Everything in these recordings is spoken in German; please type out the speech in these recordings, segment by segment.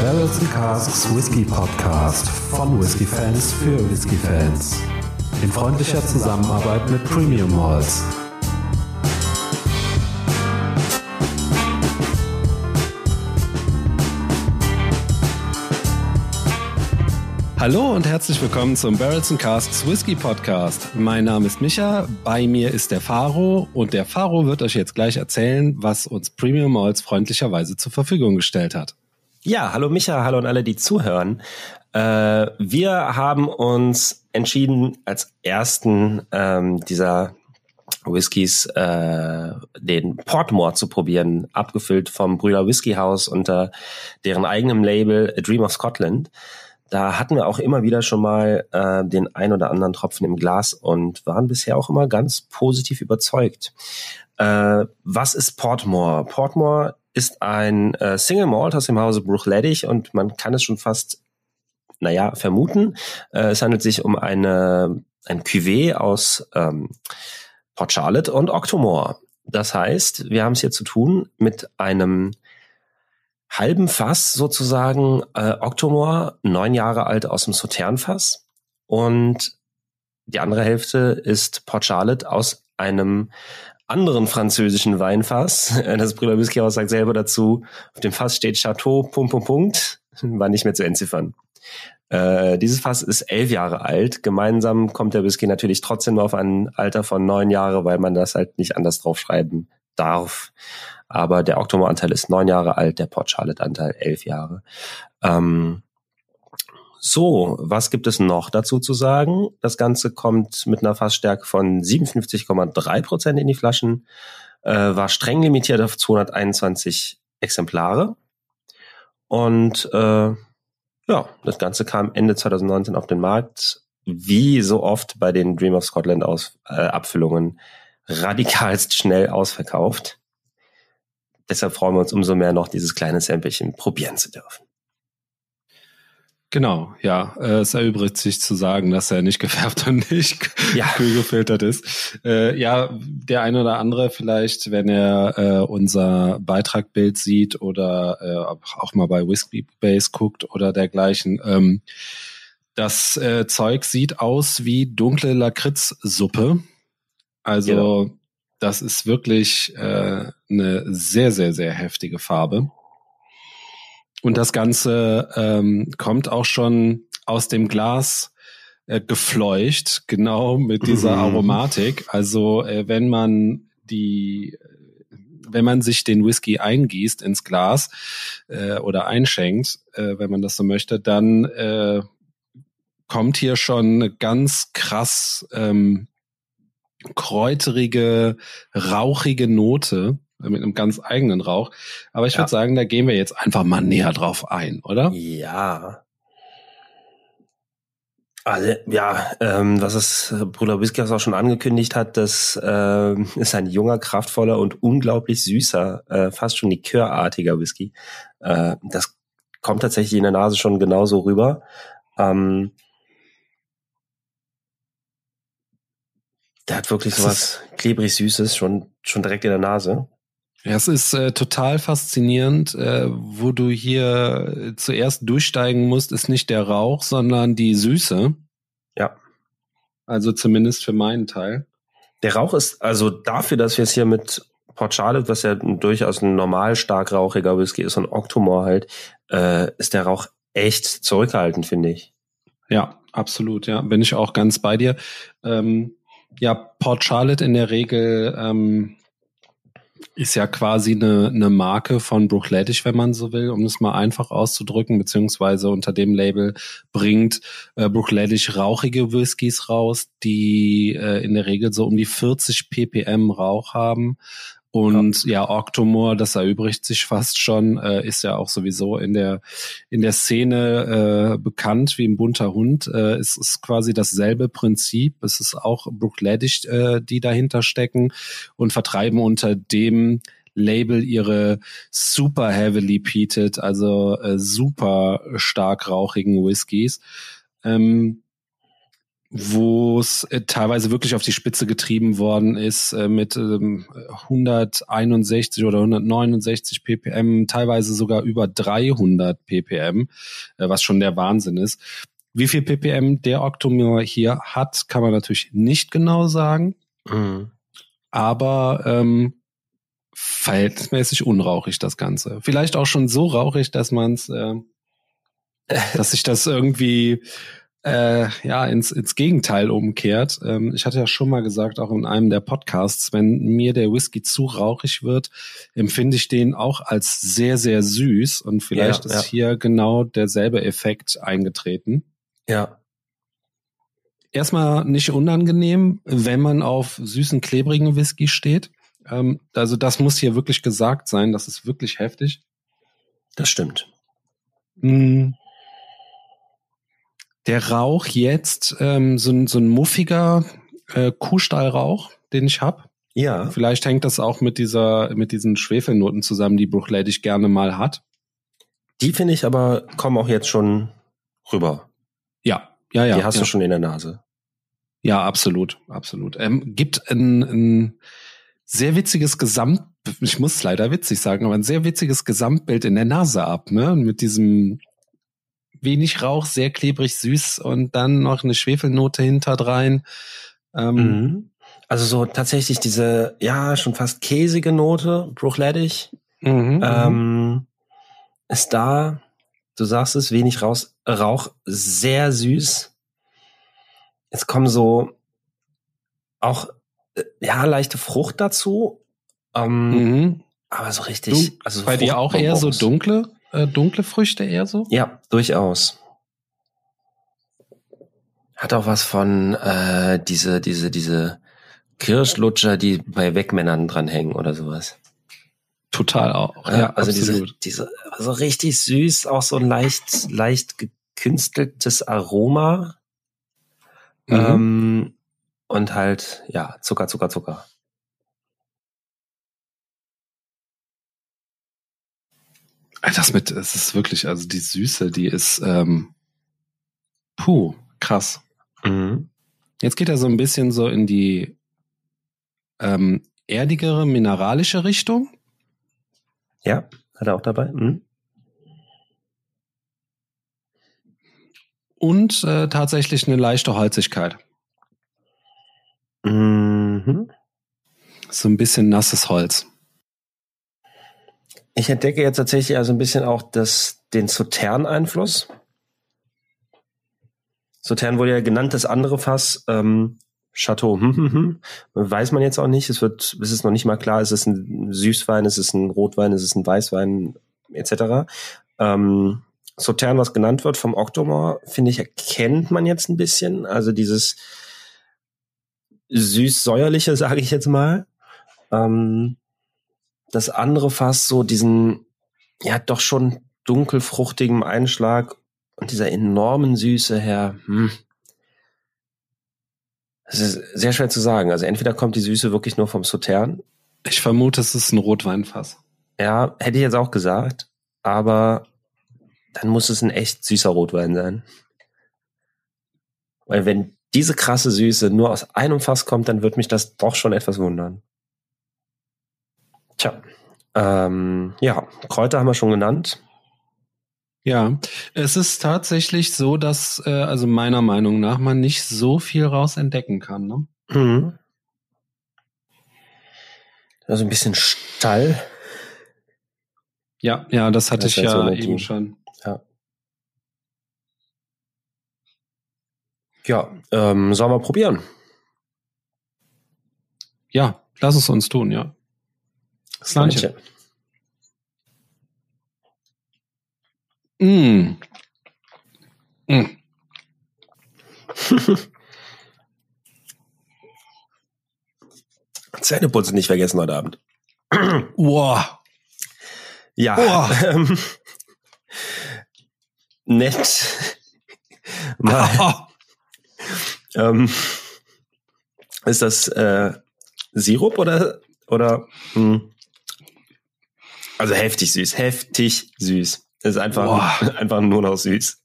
Barrels and Casks Whisky Podcast von Whisky Fans für Whisky Fans. In freundlicher Zusammenarbeit mit Premium Malls. Hallo und herzlich willkommen zum Barrels and Casks Whisky Podcast. Mein Name ist Micha, bei mir ist der Faro und der Faro wird euch jetzt gleich erzählen, was uns Premium Malls freundlicherweise zur Verfügung gestellt hat. Ja, hallo Micha, hallo an alle, die zuhören. Äh, wir haben uns entschieden, als ersten ähm, dieser Whiskys äh, den Portmore zu probieren, abgefüllt vom Brüder Whisky House unter deren eigenem Label A Dream of Scotland. Da hatten wir auch immer wieder schon mal äh, den ein oder anderen Tropfen im Glas und waren bisher auch immer ganz positiv überzeugt. Äh, was ist Portmore? Portmore ist ein äh, Single Malt aus dem Hause Bruchledig und man kann es schon fast, naja, vermuten. Äh, es handelt sich um eine, ein Cuvée aus ähm, Port Charlotte und Octomore. Das heißt, wir haben es hier zu tun mit einem halben Fass sozusagen äh, Octomore, neun Jahre alt aus dem Sauternfass und die andere Hälfte ist Port Charlotte aus einem anderen französischen Weinfass. Das Brüder Whiskyhaus sagt selber dazu, auf dem Fass steht Chateau, Punkt, Punkt, Punkt, war nicht mehr zu entziffern. Äh, dieses Fass ist elf Jahre alt. Gemeinsam kommt der Whisky natürlich trotzdem nur auf ein Alter von neun Jahre, weil man das halt nicht anders draufschreiben darf. Aber der Octomore-Anteil ist neun Jahre alt, der Port Charlotte-Anteil elf Jahre. Ähm, so, was gibt es noch dazu zu sagen? Das Ganze kommt mit einer Fassstärke von 57,3 Prozent in die Flaschen, äh, war streng limitiert auf 221 Exemplare. Und äh, ja, das Ganze kam Ende 2019 auf den Markt. Wie so oft bei den Dream of Scotland aus, äh, Abfüllungen radikalst schnell ausverkauft. Deshalb freuen wir uns umso mehr noch, dieses kleine Samplechen probieren zu dürfen. Genau, ja. Äh, es erübrigt sich zu sagen, dass er nicht gefärbt und nicht ja. kühl gefiltert ist. Äh, ja, der eine oder andere vielleicht, wenn er äh, unser Beitragbild sieht oder äh, auch mal bei Whiskey Base guckt oder dergleichen. Ähm, das äh, Zeug sieht aus wie dunkle Lakritzsuppe. Also genau. das ist wirklich äh, eine sehr, sehr, sehr heftige Farbe. Und das Ganze ähm, kommt auch schon aus dem Glas äh, gefleucht, genau mit dieser mhm. Aromatik. Also äh, wenn man die wenn man sich den Whisky eingießt ins Glas äh, oder einschenkt, äh, wenn man das so möchte, dann äh, kommt hier schon eine ganz krass ähm, kräuterige, rauchige Note mit einem ganz eigenen Rauch. Aber ich ja. würde sagen, da gehen wir jetzt einfach mal näher drauf ein, oder? Ja. Also, ja, ähm, was es äh, Bruder Whiskas auch schon angekündigt hat, das äh, ist ein junger, kraftvoller und unglaublich süßer, äh, fast schon likörartiger Whisky. Äh, das kommt tatsächlich in der Nase schon genauso rüber. Ähm, der hat wirklich sowas klebrig Süßes schon, schon direkt in der Nase. Ja, es ist äh, total faszinierend. Äh, wo du hier äh, zuerst durchsteigen musst, ist nicht der Rauch, sondern die Süße. Ja. Also zumindest für meinen Teil. Der Rauch ist, also dafür, dass wir es hier mit Port Charlotte, was ja durchaus ein normal stark rauchiger Whisky ist, und Octomore halt, äh, ist der Rauch echt zurückhaltend, finde ich. Ja, absolut, ja. Bin ich auch ganz bei dir. Ähm, ja, Port Charlotte in der Regel ähm, ist ja quasi eine, eine Marke von Bruchledisch, wenn man so will, um es mal einfach auszudrücken, beziehungsweise unter dem Label bringt äh, Bruchledisch rauchige Whiskys raus, die äh, in der Regel so um die 40 ppm Rauch haben. Und ja, ja Octomore, das erübrigt sich fast schon, äh, ist ja auch sowieso in der in der Szene äh, bekannt wie ein bunter Hund. Äh, es ist quasi dasselbe Prinzip. Es ist auch Brookladdish, äh, die dahinter stecken und vertreiben unter dem Label ihre super heavily peated, also äh, super stark rauchigen Whiskys. Ähm, wo es äh, teilweise wirklich auf die Spitze getrieben worden ist äh, mit ähm, 161 oder 169 ppm, teilweise sogar über 300 ppm, äh, was schon der Wahnsinn ist. Wie viel ppm der Octomore hier hat, kann man natürlich nicht genau sagen, mhm. aber ähm, verhältnismäßig unrauchig das Ganze. Vielleicht auch schon so rauchig, dass man es, äh, dass sich das irgendwie äh, ja ins, ins Gegenteil umkehrt. Ähm, ich hatte ja schon mal gesagt, auch in einem der Podcasts, wenn mir der Whisky zu rauchig wird, empfinde ich den auch als sehr, sehr süß und vielleicht ja, ist ja. hier genau derselbe Effekt eingetreten. Ja. Erstmal nicht unangenehm, wenn man auf süßen, klebrigen Whisky steht. Ähm, also das muss hier wirklich gesagt sein, das ist wirklich heftig. Das stimmt. Mm der Rauch jetzt ähm, so, ein so ein muffiger äh, Kuhstallrauch, den ich habe. Ja. Vielleicht hängt das auch mit dieser, mit diesen Schwefelnoten zusammen, die Bruchledig gerne mal hat. Die finde ich aber kommen auch jetzt schon rüber. Ja, ja, ja. Die hast ja. du schon in der Nase. Ja, absolut, absolut. Ähm, gibt ein, ein sehr witziges Gesamt, ich muss leider witzig sagen, aber ein sehr witziges Gesamtbild in der Nase ab, ne? Mit diesem wenig Rauch, sehr klebrig süß und dann noch eine Schwefelnote hinterdrein. Ähm, mhm. Also so tatsächlich diese, ja, schon fast käsige Note, bruchlettig, mhm, mhm, ähm, ist da. Du sagst es, wenig raus, Rauch, sehr süß. Es kommen so auch, äh, ja, leichte Frucht dazu. Ähm, mhm. Aber so richtig. Du, also so bei dir auch eher so dunkle? Äh, dunkle Früchte eher so? Ja, durchaus. Hat auch was von äh, diese, diese, diese Kirschlutscher, die bei Wegmännern dranhängen oder sowas. Total auch. Ja, ja also absolut. diese, diese, also richtig süß, auch so ein leicht, leicht gekünsteltes Aroma. Mhm. Ähm, und halt, ja, Zucker, Zucker, Zucker. Das mit, es ist wirklich, also die Süße, die ist, ähm, puh, krass. Mhm. Jetzt geht er so ein bisschen so in die ähm, erdigere, mineralische Richtung. Ja, hat er auch dabei. Mhm. Und äh, tatsächlich eine leichte Holzigkeit. Mhm. So ein bisschen nasses Holz. Ich entdecke jetzt tatsächlich also ein bisschen auch das, den Sautern-Einfluss. Sautern wurde ja genannt, das andere Fass, ähm, Chateau, hm, hm, hm, weiß man jetzt auch nicht. Es wird, es ist noch nicht mal klar, ist es ein Süßwein, ist es ein Rotwein, ist es ein Weißwein, etc. Ähm, Sautern, was genannt wird vom Octomore, finde ich, erkennt man jetzt ein bisschen. Also dieses süß-säuerliche, sage ich jetzt mal. Ähm, das andere Fass so diesen, ja, doch schon dunkelfruchtigen Einschlag und dieser enormen Süße her. Hm. Das ist sehr schwer zu sagen. Also entweder kommt die Süße wirklich nur vom Sautern. Ich vermute, es ist ein Rotweinfass. Ja, hätte ich jetzt auch gesagt. Aber dann muss es ein echt süßer Rotwein sein. Weil wenn diese krasse Süße nur aus einem Fass kommt, dann wird mich das doch schon etwas wundern. Tja, ähm, ja, Kräuter haben wir schon genannt. Ja, es ist tatsächlich so, dass äh, also meiner Meinung nach man nicht so viel raus entdecken kann. Ne? Mhm. Also ein bisschen Stall. Ja, ja, das hatte das ich ja eben schon. Ja. Ja, ähm, sollen wir probieren? Ja, lass es uns tun, ja. Slanche. Mm. Mm. Zähneputzen nicht vergessen heute Abend. wow. Ja. Wow. Ähm, nett. Mal. ähm, ist das äh, Sirup oder oder? Hm? Also heftig süß, heftig süß. Es ist einfach, einfach nur noch süß.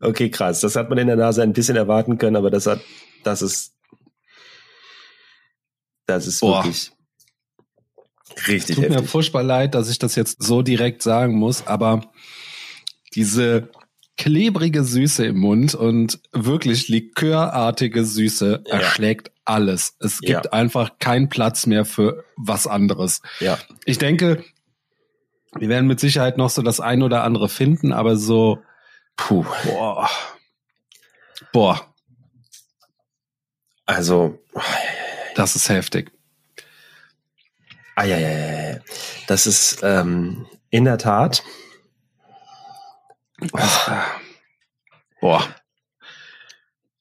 okay, krass. Das hat man in der Nase ein bisschen erwarten können, aber das hat, das ist, das ist Boah. wirklich richtig Tut heftig. mir furchtbar leid, dass ich das jetzt so direkt sagen muss, aber diese klebrige Süße im Mund und wirklich likörartige Süße ja. Alles. Es gibt ja. einfach keinen Platz mehr für was anderes. Ja. Ich denke, wir werden mit Sicherheit noch so das ein oder andere finden, aber so, puh, boah, boah. Also, das ist heftig. Ah, ja, ja, ja. Das ist ähm, in der Tat. Boah.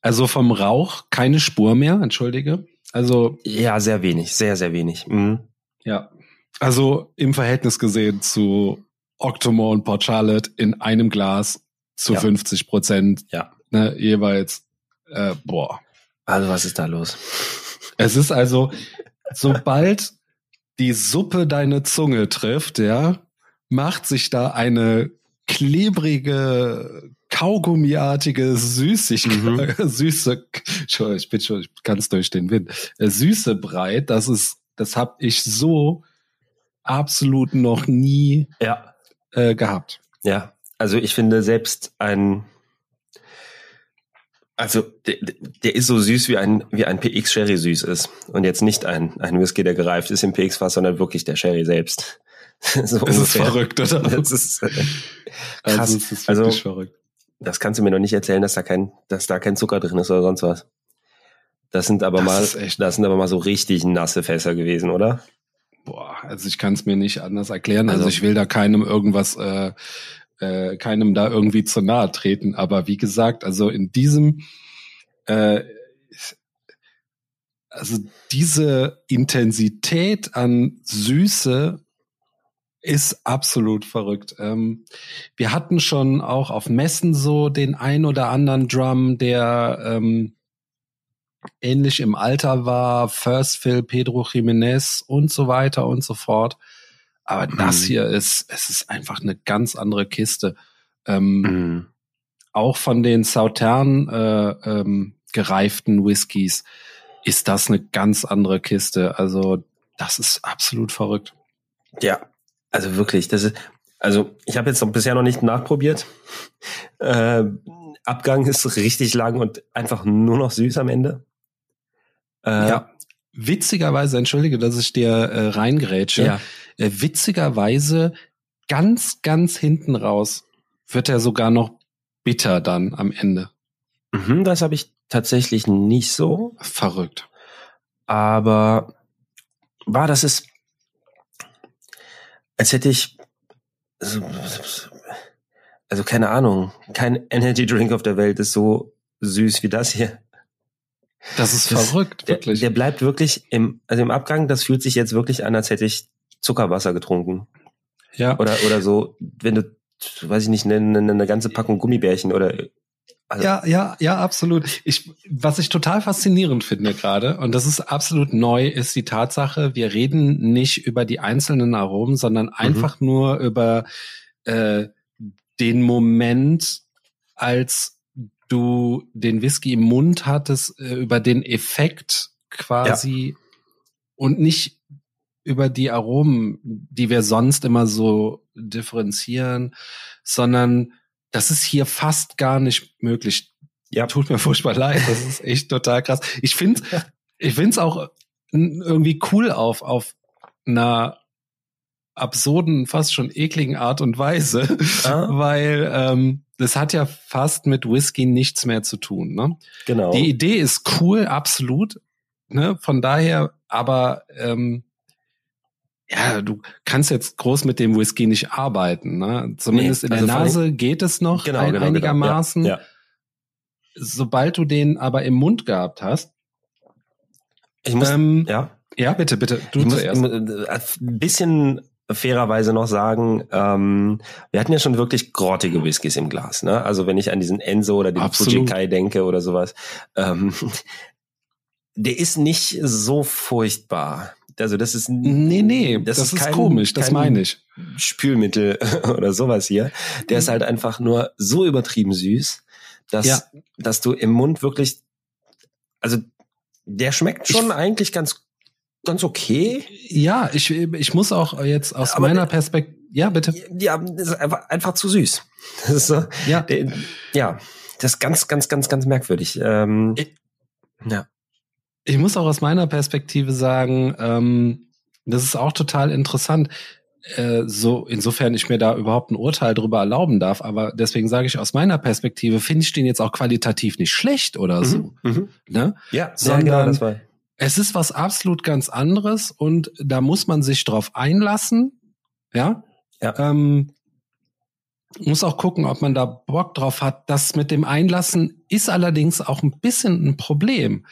Also vom Rauch keine Spur mehr, entschuldige. Also. Ja, sehr wenig, sehr, sehr wenig. Mhm. Ja. Also im Verhältnis gesehen zu Octomore und Port Charlotte in einem Glas zu ja. 50 Prozent ja. ne, jeweils. Äh, boah. Also was ist da los? Es ist also, sobald die Suppe deine Zunge trifft, ja, macht sich da eine klebrige, kaugummiartige Süßigkeit, mhm. süße, ich bin schon ganz durch den Wind, äh, süße breit, das ist, das habe ich so absolut noch nie ja. äh, gehabt. Ja, also ich finde selbst ein, also der, der ist so süß wie ein wie ein PX Sherry süß ist und jetzt nicht ein ein Whisky, der gereift ist im PX Fass, sondern wirklich der Sherry selbst. so das ist verrückt, oder? Das ist äh, also krass. Also, das ist also verrückt. Das kannst du mir noch nicht erzählen, dass da kein dass da kein Zucker drin ist oder sonst was. Das sind aber das mal das sind aber mal so richtig nasse Fässer gewesen, oder? Boah, also ich kann es mir nicht anders erklären. Also, also ich will da keinem irgendwas, äh, äh, keinem da irgendwie zu nahe treten. Aber wie gesagt, also in diesem, äh, also diese Intensität an Süße ist absolut verrückt. Ähm, wir hatten schon auch auf Messen so den ein oder anderen Drum, der ähm, ähnlich im Alter war, First Phil, Pedro Jimenez und so weiter und so fort. Aber mhm. das hier ist, es ist einfach eine ganz andere Kiste. Ähm, mhm. Auch von den Sautern äh, ähm, gereiften Whiskys ist das eine ganz andere Kiste. Also das ist absolut verrückt. Ja, also wirklich, das ist, also ich habe jetzt noch bisher noch nicht nachprobiert. Äh, Abgang ist richtig lang und einfach nur noch süß am Ende. Äh, ja. Witzigerweise, entschuldige, dass ich dir äh, reingrätsche. Ja. Äh, witzigerweise ganz, ganz hinten raus wird er sogar noch bitter dann am Ende. Mhm, das habe ich tatsächlich nicht so. Verrückt. Aber war das ist, als hätte ich, also, also keine Ahnung, kein Energy Drink auf der Welt ist so süß wie das hier. Das ist das, verrückt, wirklich. Der, der, bleibt wirklich im, also im Abgang, das fühlt sich jetzt wirklich an, als hätte ich Zuckerwasser getrunken. Ja. Oder, oder so, wenn du, weiß ich nicht, eine, eine ganze Packung Gummibärchen oder also ja, ja, ja, absolut. Ich, was ich total faszinierend finde gerade, und das ist absolut neu, ist die Tatsache, wir reden nicht über die einzelnen Aromen, sondern mhm. einfach nur über äh, den Moment, als du den Whisky im Mund hattest, äh, über den Effekt quasi ja. und nicht über die Aromen, die wir sonst immer so differenzieren, sondern das ist hier fast gar nicht möglich. Ja, tut mir furchtbar leid, das ist echt total krass. Ich finde ich find's auch irgendwie cool auf auf einer absurden, fast schon ekligen Art und Weise, ah. weil ähm, das hat ja fast mit Whisky nichts mehr zu tun. Ne? Genau. Die Idee ist cool, absolut. Ne? Von daher, aber ähm, ja, du kannst jetzt groß mit dem Whisky nicht arbeiten. Ne? Zumindest nee, in der also Nase geht es noch genau, ein, genau, einigermaßen. Genau. Ja, ja. Sobald du den aber im Mund gehabt hast, ich muss, ähm, ja. Ja, bitte, bitte. Du ich zuerst. Muss, äh, ein bisschen fairerweise noch sagen, ähm, wir hatten ja schon wirklich grottige Whiskys im Glas. Ne? Also wenn ich an diesen Enzo oder den Fujikai denke oder sowas, ähm, der ist nicht so furchtbar. Also das ist nee nee, das, das ist, kein, komisch, das meine ich. Spülmittel oder sowas hier. Der mhm. ist halt einfach nur so übertrieben süß, dass ja. dass du im Mund wirklich also der schmeckt schon ich, eigentlich ganz ganz okay. Ja, ich ich muss auch jetzt aus Aber meiner Perspektive ja, bitte. Ja, das ist einfach, einfach zu süß. Das ist so, ja. Der, ja, das ist ganz, ganz, ganz, ganz merkwürdig. Ähm, ich, ja. Ich muss auch aus meiner Perspektive sagen, ähm, das ist auch total interessant. Äh, so insofern ich mir da überhaupt ein Urteil drüber erlauben darf, aber deswegen sage ich aus meiner Perspektive finde ich den jetzt auch qualitativ nicht schlecht oder so, mhm, mhm. ne? Ja, sondern genau, das war. es ist was absolut ganz anderes und da muss man sich drauf einlassen, ja. Ja. Ähm, muss auch gucken, ob man da Bock drauf hat. Das mit dem Einlassen ist allerdings auch ein bisschen ein Problem,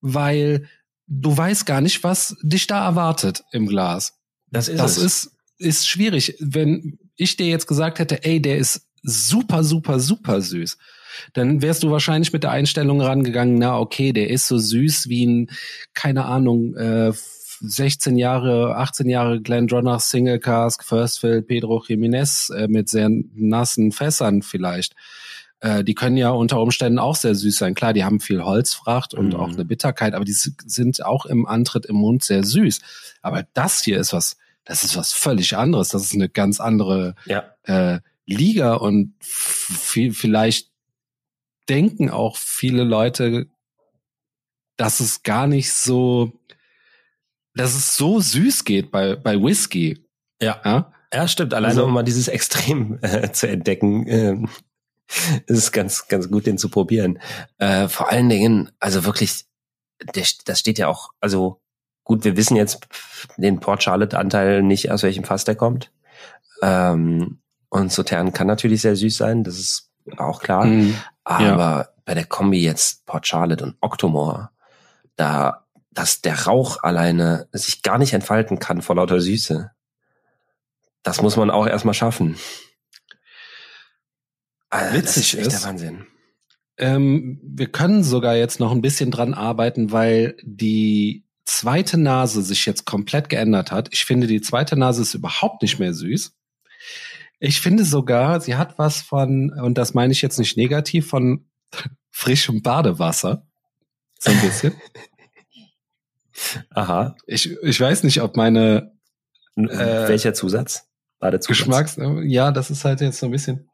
weil du weißt gar nicht, was dich da erwartet im Glas. Das ist das es. ist ist schwierig. Wenn ich dir jetzt gesagt hätte, ey, der ist super, super, super süß, dann wärst du wahrscheinlich mit der Einstellung rangegangen, na okay, der ist so süß wie ein, keine Ahnung, äh, 16 Jahre, 18 Jahre Glendronach Single Cask, First Fill, Pedro Jimenez äh, mit sehr nassen Fässern vielleicht. Äh, die können ja unter Umständen auch sehr süß sein. Klar, die haben viel Holzfracht und mhm. auch eine Bitterkeit, aber die sind auch im Antritt im Mund sehr süß. Aber das hier ist was, das ist was völlig anderes. Das ist eine ganz andere ja. äh, Liga und vielleicht denken auch viele Leute, dass es gar nicht so dass es so süß geht bei, bei Whisky. Ja. Ja, ja stimmt. Alleine also, um mal dieses Extrem äh, zu entdecken, äh, ist ganz, ganz gut, den zu probieren. Äh, vor allen Dingen, also wirklich, der, das steht ja auch, also gut, wir wissen jetzt den Port Charlotte-Anteil nicht, aus welchem Fass der kommt. Ähm, und Sautern kann natürlich sehr süß sein, das ist auch klar. Mm, aber ja. bei der Kombi jetzt Port Charlotte und Octomore, da dass der Rauch alleine sich gar nicht entfalten kann vor lauter Süße. Das muss man auch erstmal schaffen. Also, Witzig ist, ist der Wahnsinn. Ähm, wir können sogar jetzt noch ein bisschen dran arbeiten, weil die zweite Nase sich jetzt komplett geändert hat. Ich finde, die zweite Nase ist überhaupt nicht mehr süß. Ich finde sogar, sie hat was von, und das meine ich jetzt nicht negativ, von frischem Badewasser. So ein bisschen. Aha. Ich, ich weiß nicht, ob meine äh, welcher Zusatz? Badezusatz? Geschmacks, ja, das ist halt jetzt so ein bisschen,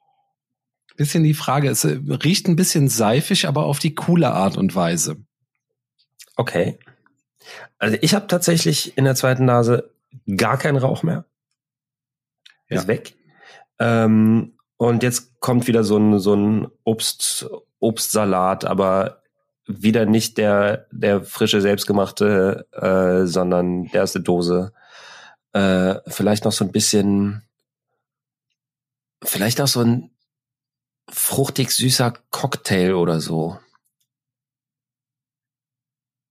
bisschen die Frage. Es äh, riecht ein bisschen seifig, aber auf die coole Art und Weise. Okay. Also ich habe tatsächlich in der zweiten Nase gar keinen Rauch mehr. Ja. Ist weg. Ähm, und jetzt kommt wieder so ein, so ein Obst, Obstsalat, aber wieder nicht der, der frische, selbstgemachte, äh, sondern der aus der Dose. Äh, vielleicht noch so ein bisschen, vielleicht auch so ein fruchtig süßer Cocktail oder so.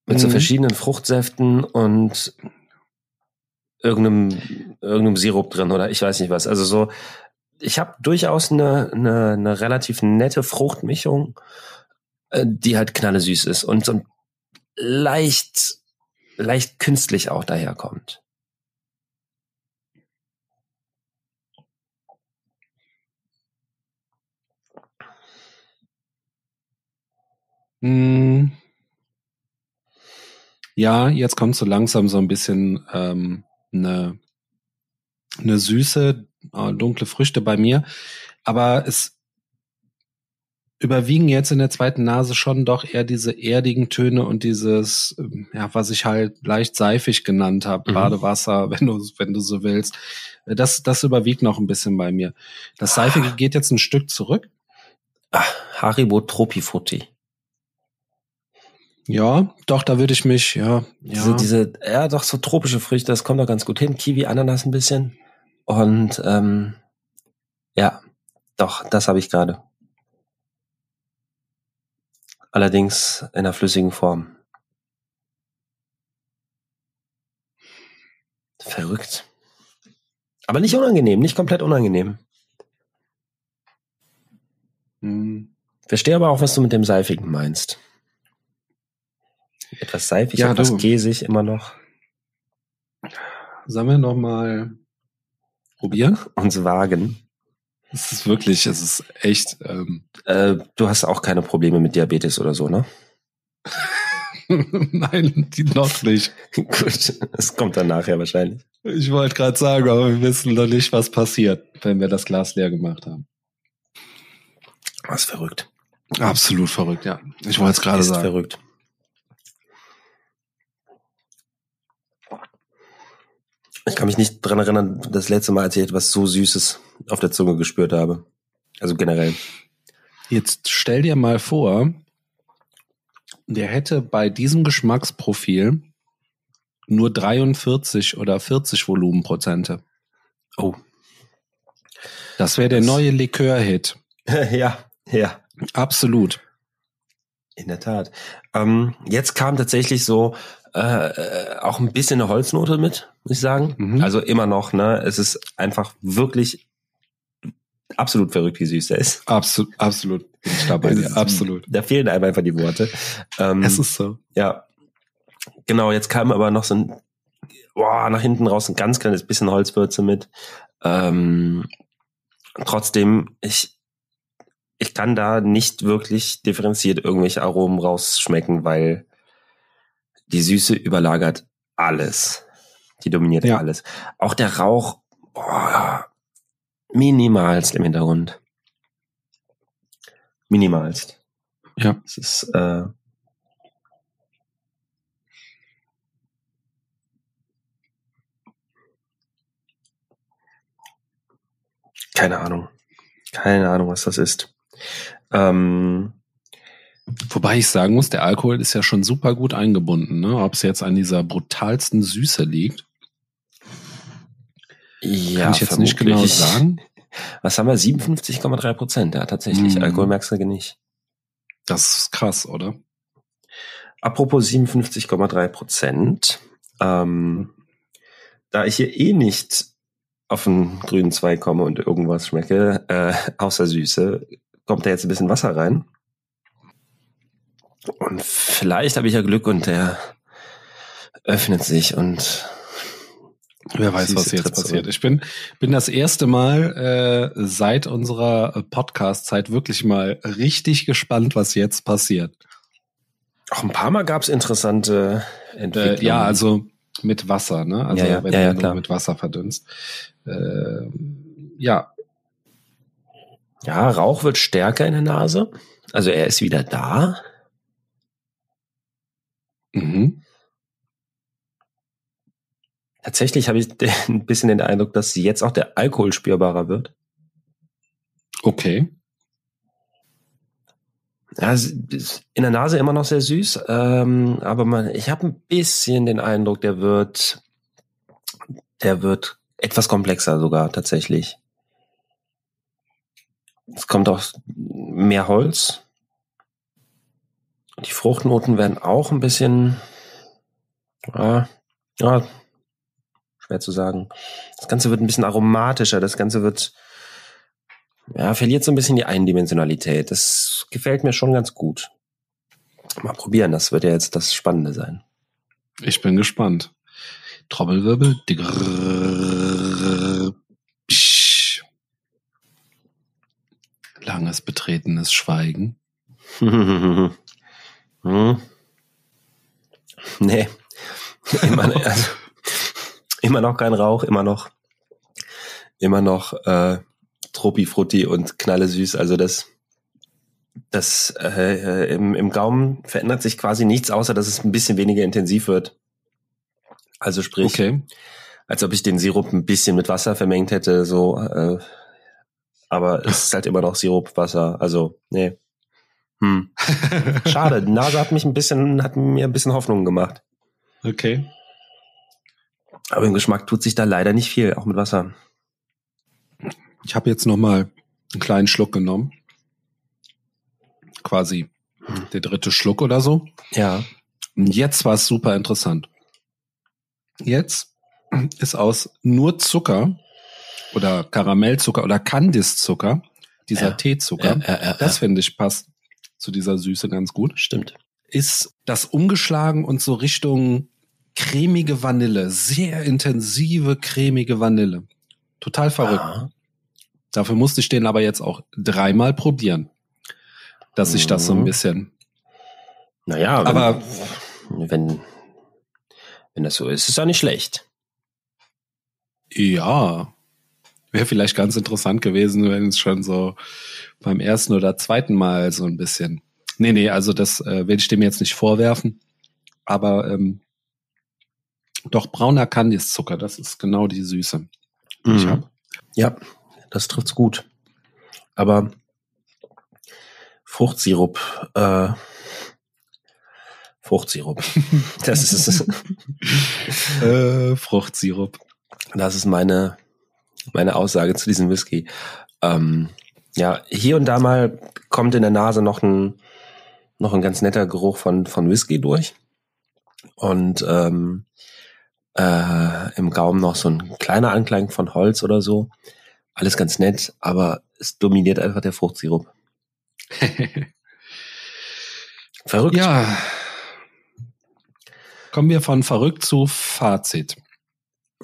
Mit mhm. so verschiedenen Fruchtsäften und irgendeinem, irgendeinem Sirup drin oder ich weiß nicht was. Also so, ich habe durchaus eine, eine, eine relativ nette Fruchtmischung äh, die halt knalle süß ist und so leicht, leicht künstlich auch daherkommt. Hm. Ja, jetzt kommt so langsam so ein bisschen ähm, eine, eine süße, äh, dunkle Früchte bei mir. Aber es überwiegen jetzt in der zweiten Nase schon doch eher diese erdigen Töne und dieses, ja, was ich halt leicht seifig genannt habe, mhm. Badewasser, wenn du, wenn du so willst. Das, das überwiegt noch ein bisschen bei mir. Das Seifige ah. geht jetzt ein Stück zurück. Ach, Haribo Tropifrutti. Ja, doch, da würde ich mich, ja, diese, ja. Diese, ja, doch, so tropische Früchte, das kommt doch ganz gut hin. Kiwi, Ananas ein bisschen. Und ähm, ja, doch, das habe ich gerade allerdings in einer flüssigen Form. Verrückt. Aber nicht unangenehm, nicht komplett unangenehm. Hm. Verstehe aber auch, was du mit dem Seifigen meinst. Etwas seifig, ja, etwas du. käsig immer noch. Sollen wir noch mal probieren? Uns wagen. Es ist wirklich, es ist echt. Ähm, äh, du hast auch keine Probleme mit Diabetes oder so, ne? Nein, die noch nicht. Gut, es kommt dann nachher wahrscheinlich. Ich wollte gerade sagen, aber wir wissen noch nicht, was passiert, wenn wir das Glas leer gemacht haben. Was verrückt. Absolut verrückt, ja. Ich wollte es gerade sagen. verrückt. Ich kann mich nicht dran erinnern, das letzte Mal, als ich etwas so Süßes auf der Zunge gespürt habe. Also generell. Jetzt stell dir mal vor, der hätte bei diesem Geschmacksprofil nur 43 oder 40 Volumenprozente. Oh. Das wäre der das neue Likör-Hit. ja, ja. Absolut. In der Tat. Ähm, jetzt kam tatsächlich so äh, auch ein bisschen eine Holznote mit, muss ich sagen. Mhm. Also immer noch, ne? Es ist einfach wirklich absolut verrückt, wie süß der ist. Absolut, absolut. Ich dabei dir. Absolut. Da fehlen einem einfach die Worte. Ähm, es ist so. Ja. Genau, jetzt kam aber noch so ein, boah, nach hinten raus ein ganz kleines bisschen Holzwürze mit. Ähm, trotzdem, ich, ich kann da nicht wirklich differenziert irgendwelche Aromen rausschmecken, weil die Süße überlagert alles. Die dominiert ja. alles. Auch der Rauch, boah, minimalst im Hintergrund. Minimalst. Ja. Es ist, äh, keine Ahnung. Keine Ahnung, was das ist. Ähm, Wobei ich sagen muss, der Alkohol ist ja schon super gut eingebunden, ne? Ob es jetzt an dieser brutalsten Süße liegt. Ja, kann ich jetzt nicht genau sagen. Was haben wir? 57,3 Prozent, ja, tatsächlich. Mhm. Alkohol merkst du nicht. Das ist krass, oder? Apropos 57,3 Prozent. Ähm, da ich hier eh nicht auf einen grünen Zweig komme und irgendwas schmecke, äh, außer Süße, kommt da jetzt ein bisschen Wasser rein. Und vielleicht habe ich ja Glück und der öffnet sich und Wer weiß, was jetzt passiert. Ich bin, bin das erste Mal äh, seit unserer Podcast-Zeit wirklich mal richtig gespannt, was jetzt passiert. Auch ein paar Mal gab es interessante Entwicklungen. Äh, ja, also mit Wasser, ne? Also ja, ja, wenn ja, du mit Wasser verdünnst. Äh, ja. Ja, Rauch wird stärker in der Nase. Also er ist wieder da. Mhm. Tatsächlich habe ich ein bisschen den Eindruck, dass jetzt auch der Alkohol spürbarer wird. Okay. Ja, in der Nase immer noch sehr süß, ähm, aber man, ich habe ein bisschen den Eindruck, der wird, der wird etwas komplexer sogar tatsächlich. Es kommt auch mehr Holz. Die Fruchtnoten werden auch ein bisschen, ja, ja, schwer zu sagen. Das Ganze wird ein bisschen aromatischer, das Ganze wird, ja, verliert so ein bisschen die Eindimensionalität. Das gefällt mir schon ganz gut. Mal probieren, das wird ja jetzt das Spannende sein. Ich bin gespannt. Trommelwirbel. Langes betretenes Schweigen. Hm. Nee. Immer, also, immer noch kein Rauch, immer noch, immer noch äh, Tropi Frutti und Knalle süß. Also das, das äh, im, im Gaumen verändert sich quasi nichts, außer dass es ein bisschen weniger intensiv wird. Also sprich, okay. als ob ich den Sirup ein bisschen mit Wasser vermengt hätte, so. Äh, aber es ist halt immer noch Sirup, Wasser. Also nee. Hm. Schade, die Nase hat mich ein bisschen, hat mir ein bisschen Hoffnung gemacht. Okay. Aber im Geschmack tut sich da leider nicht viel, auch mit Wasser. Ich habe jetzt noch mal einen kleinen Schluck genommen. Quasi hm. der dritte Schluck oder so. Ja. Und jetzt war es super interessant. Jetzt ist aus nur Zucker oder Karamellzucker oder Kandiszucker, dieser ja. Teezucker, ja, ja, das finde ich passt zu dieser Süße ganz gut. Stimmt. Ist das umgeschlagen und so Richtung cremige Vanille, sehr intensive cremige Vanille. Total verrückt. Ja. Dafür musste ich den aber jetzt auch dreimal probieren, dass ich das so ein mhm. bisschen. Naja, wenn, aber wenn, wenn das so ist, ist es ja nicht schlecht. Ja, wäre vielleicht ganz interessant gewesen, wenn es schon so beim ersten oder zweiten Mal so ein bisschen. Nee, nee, also das äh, will ich dem jetzt nicht vorwerfen. Aber ähm, doch brauner Kandiszucker, das ist genau die Süße, die mhm. ich habe. Ja, das trifft's gut. Aber Fruchtsirup, äh, Fruchtsirup. Das ist es. äh, Fruchtsirup. Das ist meine, meine Aussage zu diesem Whisky. Ähm, ja, hier und da mal kommt in der Nase noch ein, noch ein ganz netter Geruch von, von Whisky durch. Und ähm, äh, im Gaumen noch so ein kleiner Anklang von Holz oder so. Alles ganz nett, aber es dominiert einfach der Fruchtsirup. verrückt. Ja. Kommen wir von verrückt zu Fazit.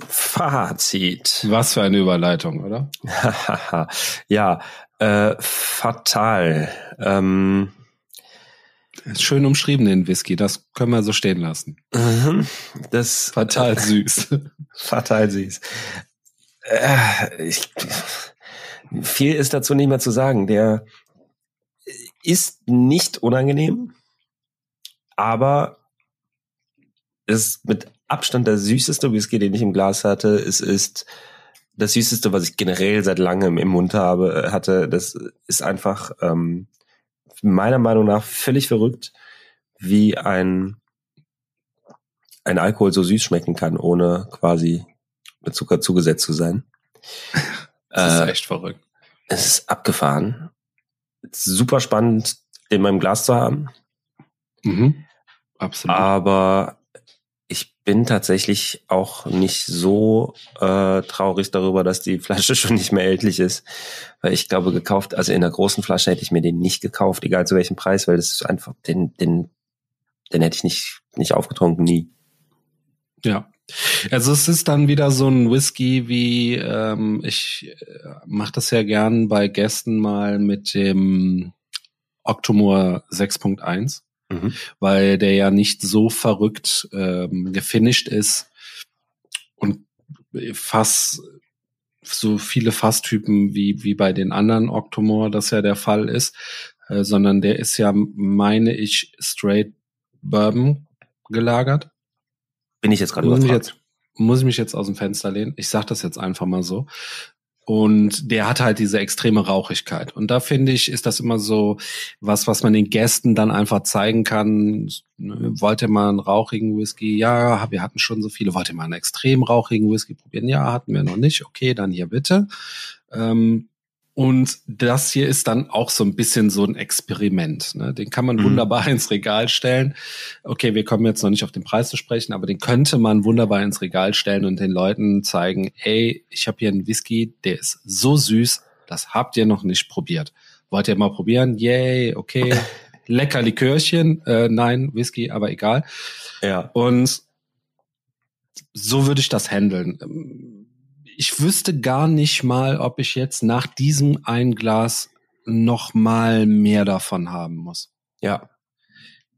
Fazit. Was für eine Überleitung, oder? ja, äh, fatal. Ähm, Schön umschrieben, den Whisky. Das können wir so stehen lassen. Mhm. Das fatal süß. fatal süß. Äh, ich, viel ist dazu nicht mehr zu sagen. Der ist nicht unangenehm, aber ist mit Abstand der süßeste Whisky, den ich im Glas hatte. Es ist das süßeste, was ich generell seit langem im Mund habe, hatte. Das ist einfach ähm, meiner Meinung nach völlig verrückt, wie ein, ein Alkohol so süß schmecken kann, ohne quasi mit Zucker zugesetzt zu sein. Das ist äh, echt verrückt. Es ist abgefahren. Super spannend, den in meinem Glas zu haben. Mhm. Absolut. Aber bin tatsächlich auch nicht so äh, traurig darüber, dass die Flasche schon nicht mehr erhältlich ist. Weil ich glaube, gekauft, also in der großen Flasche hätte ich mir den nicht gekauft, egal zu welchem Preis, weil das ist einfach, den, den, den hätte ich nicht, nicht aufgetrunken, nie. Ja. Also es ist dann wieder so ein Whisky wie, ähm, ich äh, mache das ja gern bei Gästen mal mit dem Octomore 6.1 mhm. weil der ja nicht so verrückt ähm, gefinisht ist und fast so viele Fasstypen wie, wie bei den anderen Octomore das ja der Fall ist, äh, sondern der ist ja, meine ich, straight Bourbon gelagert. Bin ich jetzt gerade überfragt. Muss ich mich jetzt aus dem Fenster lehnen? Ich sag das jetzt einfach mal so. Und der hat halt diese extreme Rauchigkeit. Und da finde ich, ist das immer so was, was man den Gästen dann einfach zeigen kann. Ne, wollt ihr mal einen rauchigen Whisky? Ja, wir hatten schon so viele. Wollt ihr mal einen extrem rauchigen Whisky probieren? Ja, hatten wir noch nicht. Okay, dann hier bitte. Ähm, und das hier ist dann auch so ein bisschen so ein Experiment. Ne? Den kann man mhm. wunderbar ins Regal stellen. Okay, wir kommen jetzt noch nicht auf den Preis zu sprechen, aber den könnte man wunderbar ins Regal stellen und den Leuten zeigen, ey, ich habe hier einen Whisky, der ist so süß, das habt ihr noch nicht probiert. Wollt ihr mal probieren? Yay, okay. Lecker Likörchen. Äh, nein, Whisky, aber egal. Ja. Und so würde ich das handeln ich wüsste gar nicht mal, ob ich jetzt nach diesem ein Glas noch mal mehr davon haben muss. Ja.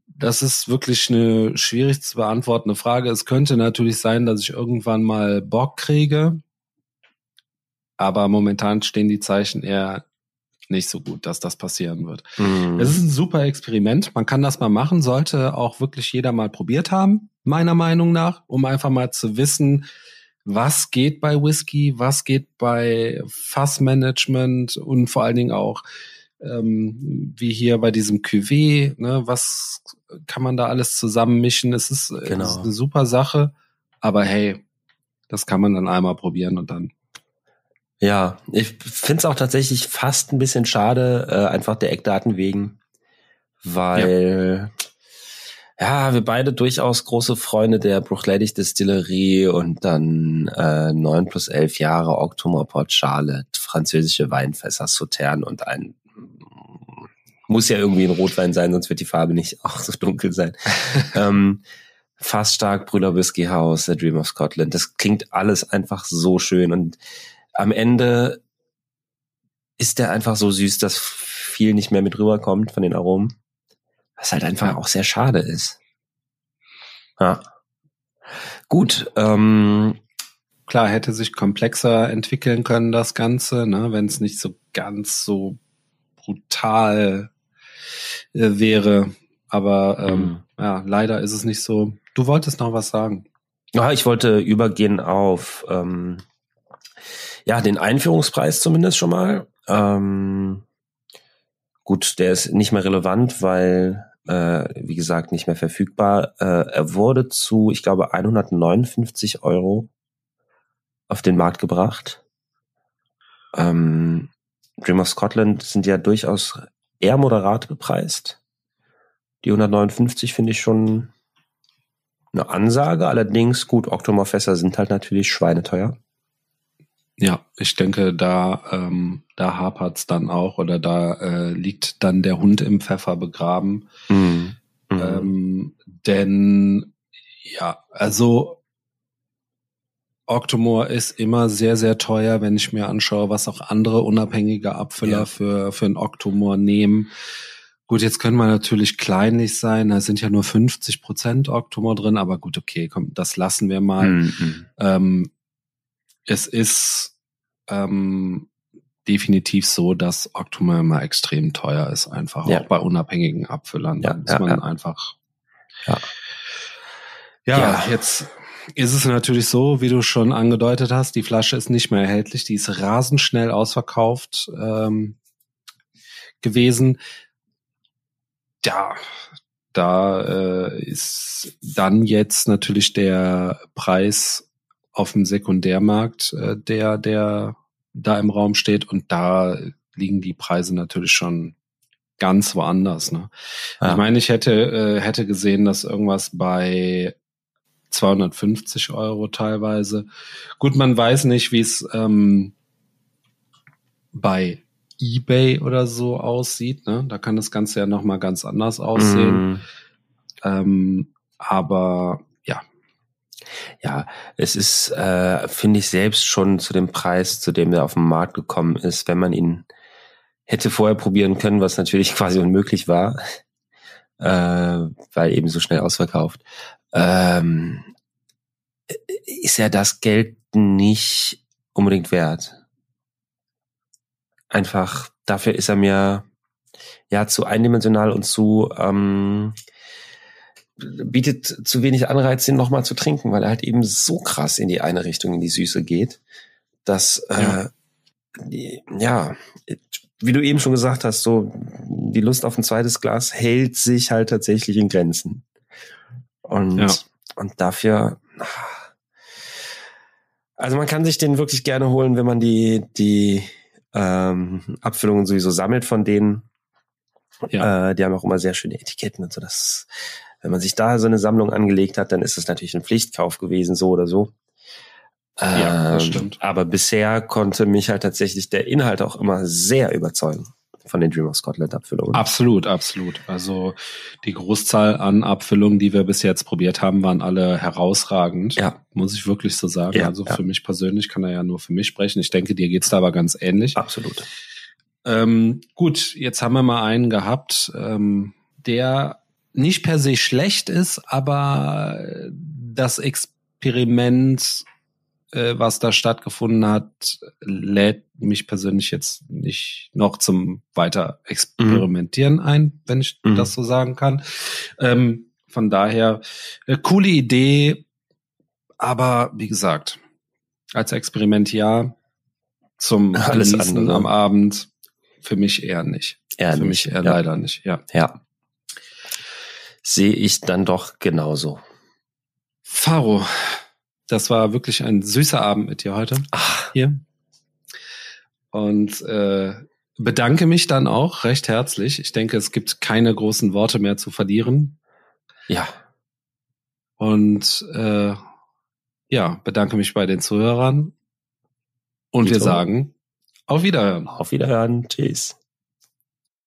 Das ist wirklich eine schwierig zu beantwortende Frage. Es könnte natürlich sein, dass ich irgendwann mal Bock kriege. Aber momentan stehen die Zeichen eher nicht so gut, dass das passieren wird. Mhm. Es ist ein super Experiment. Man kann das mal machen, sollte auch wirklich jeder mal probiert haben, meiner Meinung nach, um einfach mal zu wissen, was geht bei Whisky, was geht bei Fassmanagement und vor allen Dingen auch ähm, wie hier bei diesem Cuvée, ne, was kann man da alles zusammenmischen? Es ist, genau. es ist eine super Sache, aber hey, das kann man dann einmal probieren und dann. Ja, ich finde es auch tatsächlich fast ein bisschen schade, äh, einfach der Eckdaten wegen, weil ja ja, wir beide durchaus große Freunde der Bruchledig Distillerie und dann äh, 9 plus 11 Jahre Octomer Port Charlotte, französische Weinfässer, Sautern und ein muss ja irgendwie ein Rotwein sein, sonst wird die Farbe nicht auch so dunkel sein. ähm, Fast stark Brüder Whisky House, The Dream of Scotland. Das klingt alles einfach so schön und am Ende ist der einfach so süß, dass viel nicht mehr mit rüberkommt von den Aromen. Was halt einfach auch sehr schade ist. Ja. Gut, ähm, klar, hätte sich komplexer entwickeln können, das Ganze, ne, wenn es nicht so ganz so brutal äh, wäre. Aber ähm, mhm. ja, leider ist es nicht so. Du wolltest noch was sagen. Ja, ich wollte übergehen auf ähm, ja den Einführungspreis zumindest schon mal. Ähm, gut, der ist nicht mehr relevant, weil äh, wie gesagt nicht mehr verfügbar. Äh, er wurde zu, ich glaube, 159 Euro auf den Markt gebracht. Ähm, Dream of Scotland sind ja durchaus eher moderat bepreist. Die 159 finde ich schon eine Ansage. Allerdings, gut, Oktomorfässer sind halt natürlich schweineteuer. Ja, ich denke, da, ähm, da hapert's dann auch oder da äh, liegt dann der Hund im Pfeffer begraben. Mhm. Mhm. Ähm, denn ja, also Octomore ist immer sehr, sehr teuer, wenn ich mir anschaue, was auch andere unabhängige Abfüller ja. für, für ein Octomore nehmen. Gut, jetzt können wir natürlich kleinlich sein, da sind ja nur 50 Prozent Octomore drin, aber gut, okay, komm, das lassen wir mal. Mhm. Ähm, es ist ähm, definitiv so, dass Octomore immer extrem teuer ist, einfach ja. auch bei unabhängigen Abfüllern. Ja, da muss man einfach. Ja. Ja, jetzt ist es natürlich so, wie du schon angedeutet hast, die Flasche ist nicht mehr erhältlich, die ist rasend schnell ausverkauft ähm, gewesen. Ja, da äh, ist dann jetzt natürlich der Preis auf dem Sekundärmarkt, äh, der, der da im Raum steht und da liegen die Preise natürlich schon ganz woanders. Ne? Ja. Ich meine, ich hätte, äh, hätte gesehen, dass irgendwas bei 250 Euro teilweise. Gut, man weiß nicht, wie es ähm, bei eBay oder so aussieht. Ne? Da kann das Ganze ja noch mal ganz anders aussehen. Mm. Ähm, aber ja. Es ist, äh, finde ich, selbst schon zu dem Preis, zu dem er auf den Markt gekommen ist, wenn man ihn hätte vorher probieren können, was natürlich quasi unmöglich war, äh, weil eben so schnell ausverkauft ähm, ist ja das Geld nicht unbedingt wert. Einfach dafür ist er mir ja zu eindimensional und zu ähm, bietet zu wenig Anreiz, den nochmal zu trinken, weil er halt eben so krass in die eine Richtung, in die Süße geht, dass äh, ja. äh, ja, wie du eben schon gesagt hast, so die Lust auf ein zweites Glas hält sich halt tatsächlich in Grenzen. Und ja. Und dafür, also man kann sich den wirklich gerne holen, wenn man die, die ähm, Abfüllungen sowieso sammelt von denen. Ja. Äh, die haben auch immer sehr schöne Etiketten und so. Das, wenn man sich da so eine Sammlung angelegt hat, dann ist das natürlich ein Pflichtkauf gewesen, so oder so. Ja, das ähm, stimmt. Aber bisher konnte mich halt tatsächlich der Inhalt auch immer sehr überzeugen von den Dream of Scotland Abfüllungen. Absolut, absolut. Also die Großzahl an Abfüllungen, die wir bis jetzt probiert haben, waren alle herausragend. Ja. Muss ich wirklich so sagen. Ja, also ja. für mich persönlich kann er ja nur für mich sprechen. Ich denke, dir geht's da aber ganz ähnlich. Absolut. Ähm, gut, jetzt haben wir mal einen gehabt, ähm, der nicht per se schlecht ist, aber das Experiment äh, was da stattgefunden hat, lädt mich persönlich jetzt nicht noch zum weiter experimentieren mhm. ein, wenn ich mhm. das so sagen kann. Ähm, von daher, äh, coole Idee, aber wie gesagt, als Experiment ja, zum Alles Genießen andere. am Abend für mich eher nicht. Eher für nicht. mich eher ja. leider nicht, ja. Ja. Sehe ich dann doch genauso. Faro, das war wirklich ein süßer Abend mit dir heute Ach. hier. Und äh, bedanke mich dann auch recht herzlich. Ich denke, es gibt keine großen Worte mehr zu verlieren. Ja. Und äh, ja, bedanke mich bei den Zuhörern. Und Dito. wir sagen auf Wiederhören. Auf Wiederhören. Tschüss.